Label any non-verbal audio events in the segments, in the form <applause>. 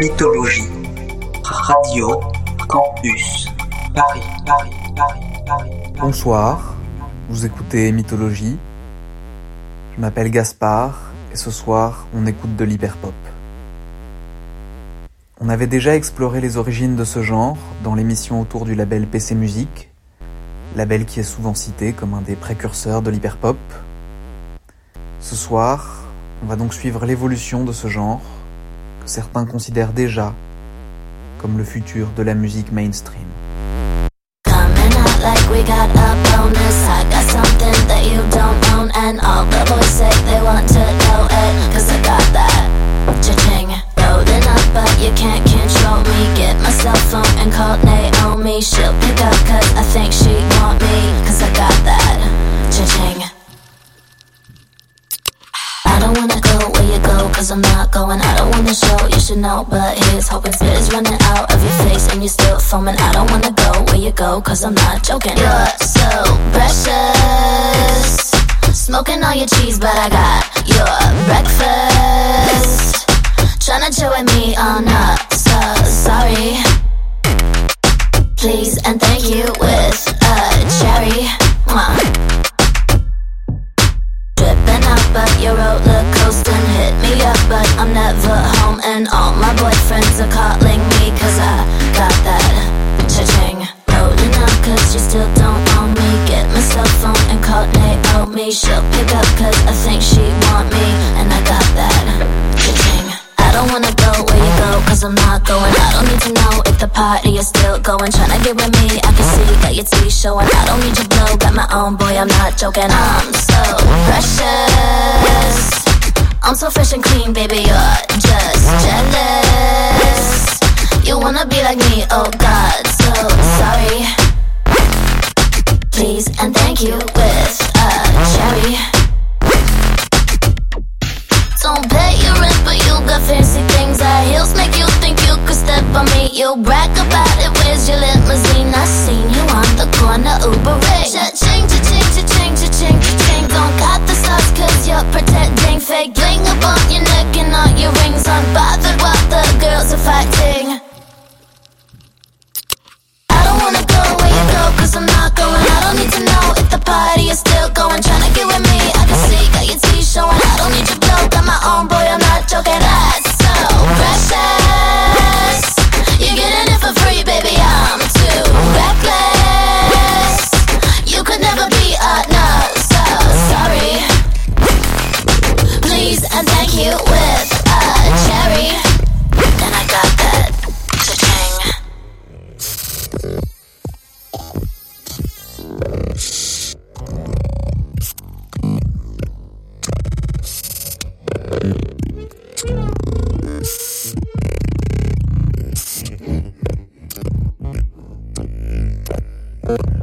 Mythologie. Radio Campus. Paris, Paris, Paris, Paris. Bonsoir, vous écoutez Mythologie. Je m'appelle Gaspard et ce soir on écoute de l'hyperpop. On avait déjà exploré les origines de ce genre dans l'émission autour du label PC Music, label qui est souvent cité comme un des précurseurs de l'hyperpop. Ce soir, on va donc suivre l'évolution de ce genre que certains considèrent déjà comme le futur de la musique mainstream. Where you go, cause I'm not going. I don't wanna show, you should know. But here's hoping spit is running out of your face and you're still foaming. I don't wanna go where you go, cause I'm not joking. You're so precious. Smoking all your cheese, but I got your breakfast. Tryna chill with me, oh no, so sorry. Please and thank you with a cherry. Mwah. But you're roller coasting. Hit me up, but I'm never home. And all my boyfriends are calling me, cause I got that cha-ching. Loading up, cause you still don't own me. Get my cell phone and call Naomi. She'll pick up, cause I think she want me. And I got that cha-ching. I don't wanna go where you go, cause I'm not going. I don't need to know the party is still going. Tryna get with me, I can see that your teeth showing. I don't need your blow, got my own boy, I'm not joking. I'm so precious. I'm so fresh and clean, baby, you're just jealous. You wanna be like me, oh god, so sorry. Please and thank you with a cherry. Don't pay your rent, but you got fancy things. Our heels make you think you could step on me. You brag about it. Where's your limousine? I seen you on the corner, Uber. Cha-ching, cha-ching, cha-ching, cha-ching, cha-ching. Don't cut the sauce, cause you're pretending fake. Bling up on your neck and all your rings. Unbothered while the girls are fighting. I don't wanna go where you go, cause I'm not going. I don't need to know if the party is still going. Tryna get with me, I can see, got your teeth showing. I don't need your got my own boy, I'm not joking. That's Thank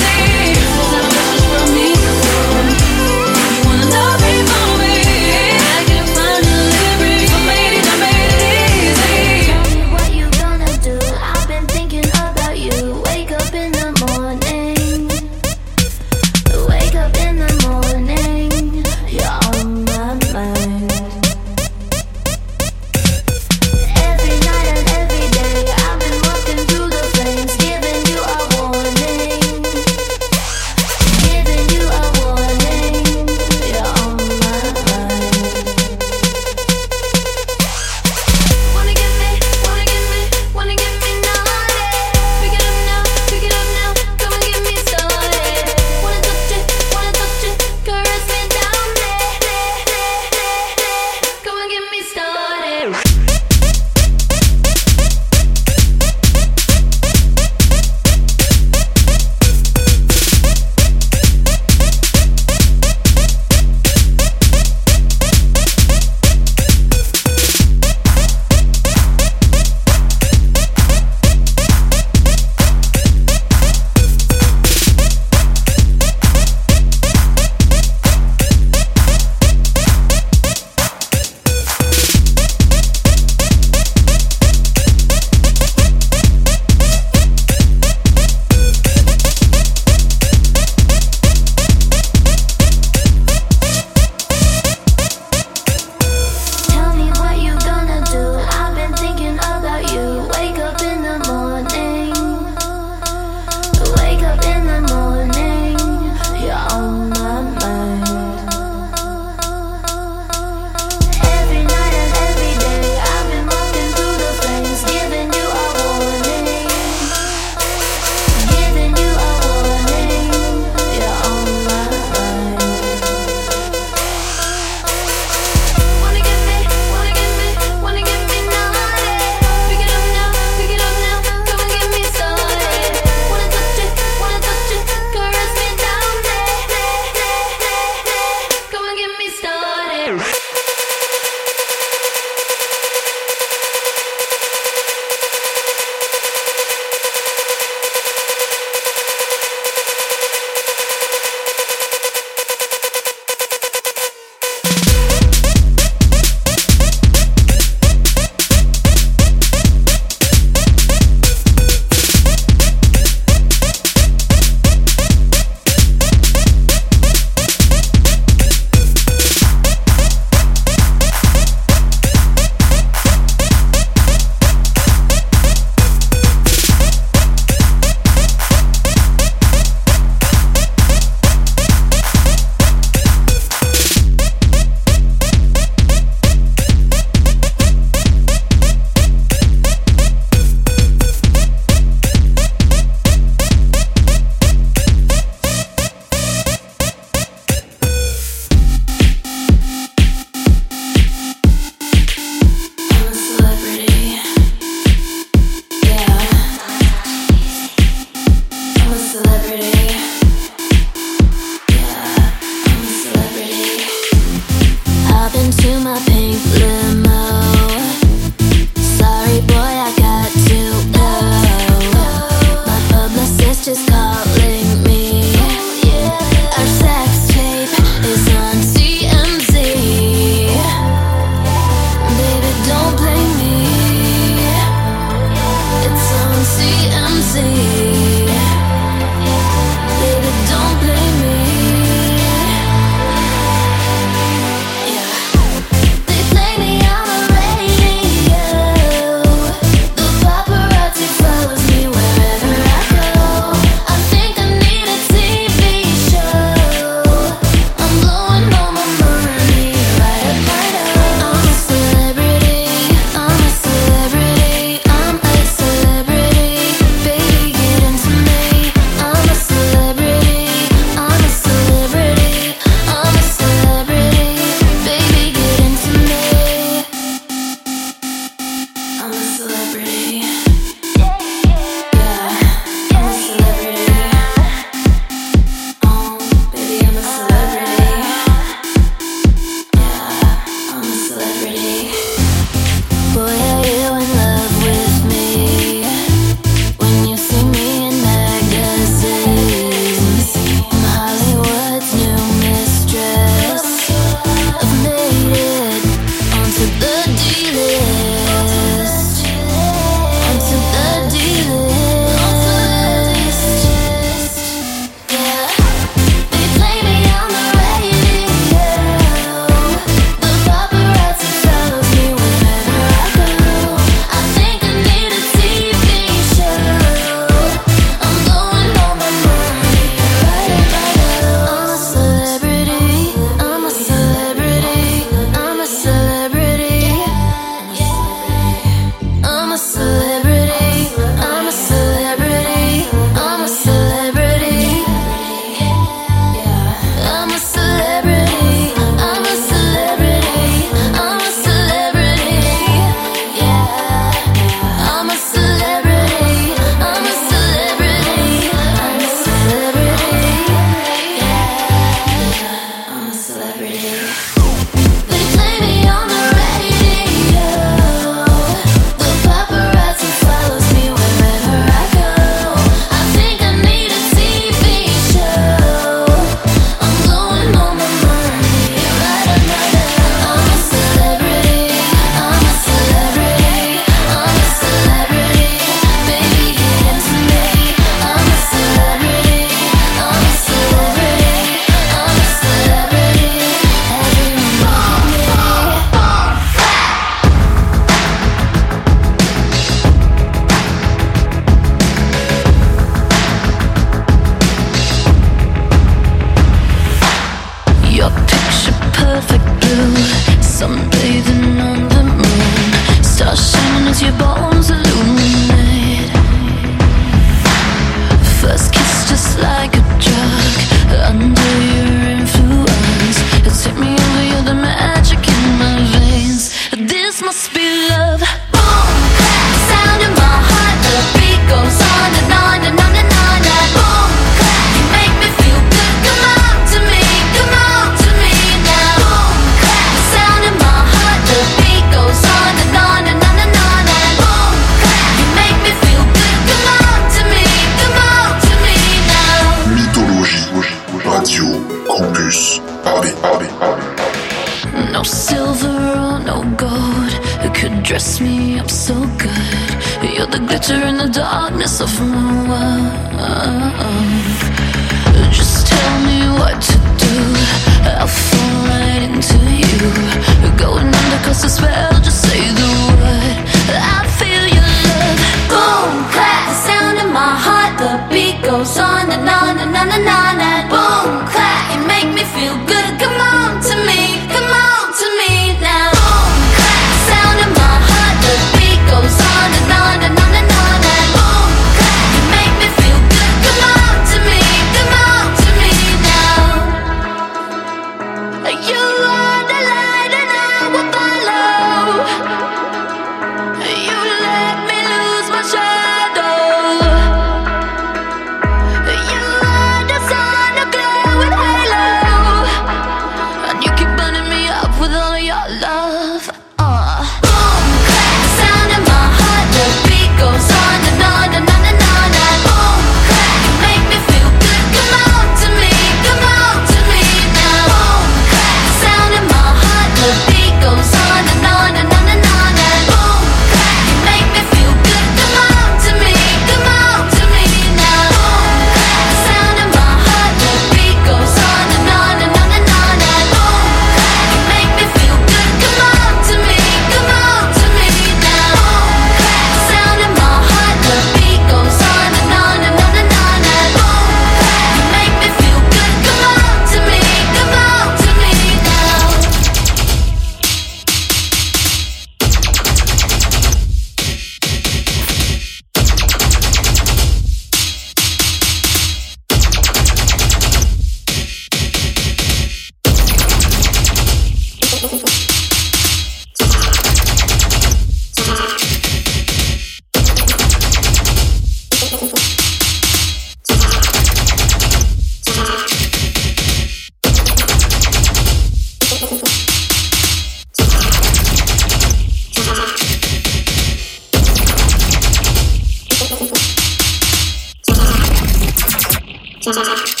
走走走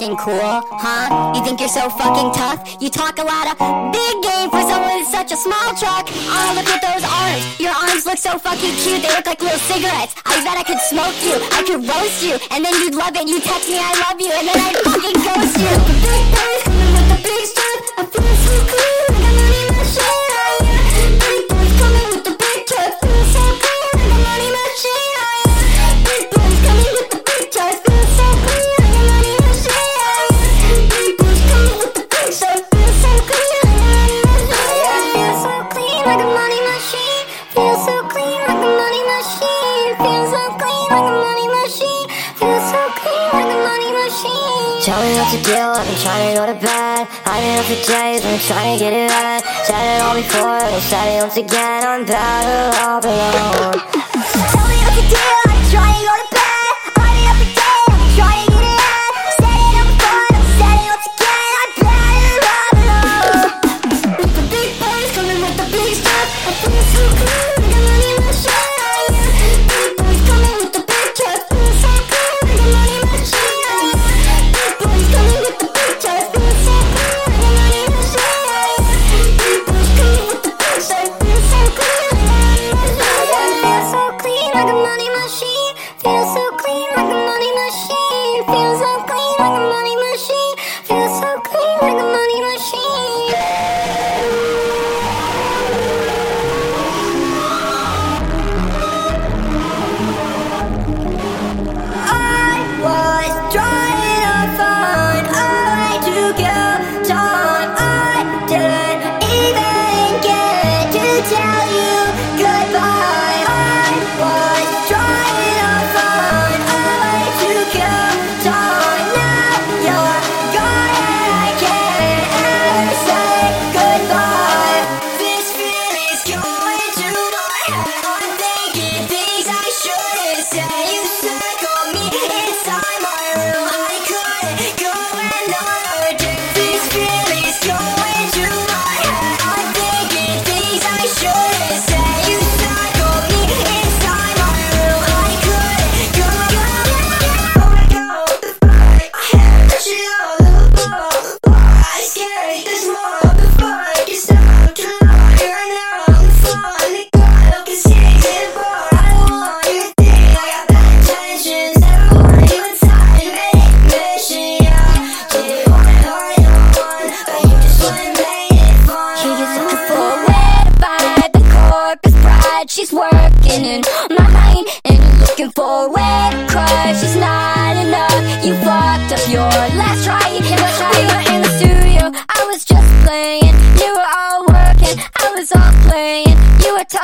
fucking cool, huh? You think you're so fucking tough? You talk a lot of big game for someone in such a small truck. Oh, look at those arms. Your arms look so fucking cute. They look like little cigarettes. I bet I could smoke you. I could roast you. And then you'd love it. You text me, I love you. And then I'd fucking ghost you. Big. Tell me what to do, I've been trying to go to bed. Hiding up for days, been trying to get it right. Said it all before, and said it once again I'm better all alone. <laughs> Tell me what to do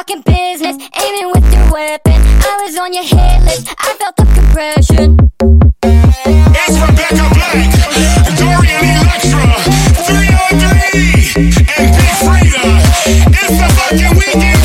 talking business, aiming with your weapon. I was on your hit list, I felt the compression. Rebecca Black, Dorian Electra, 3OH!3, and Big Freedia. It's the fucking weekend.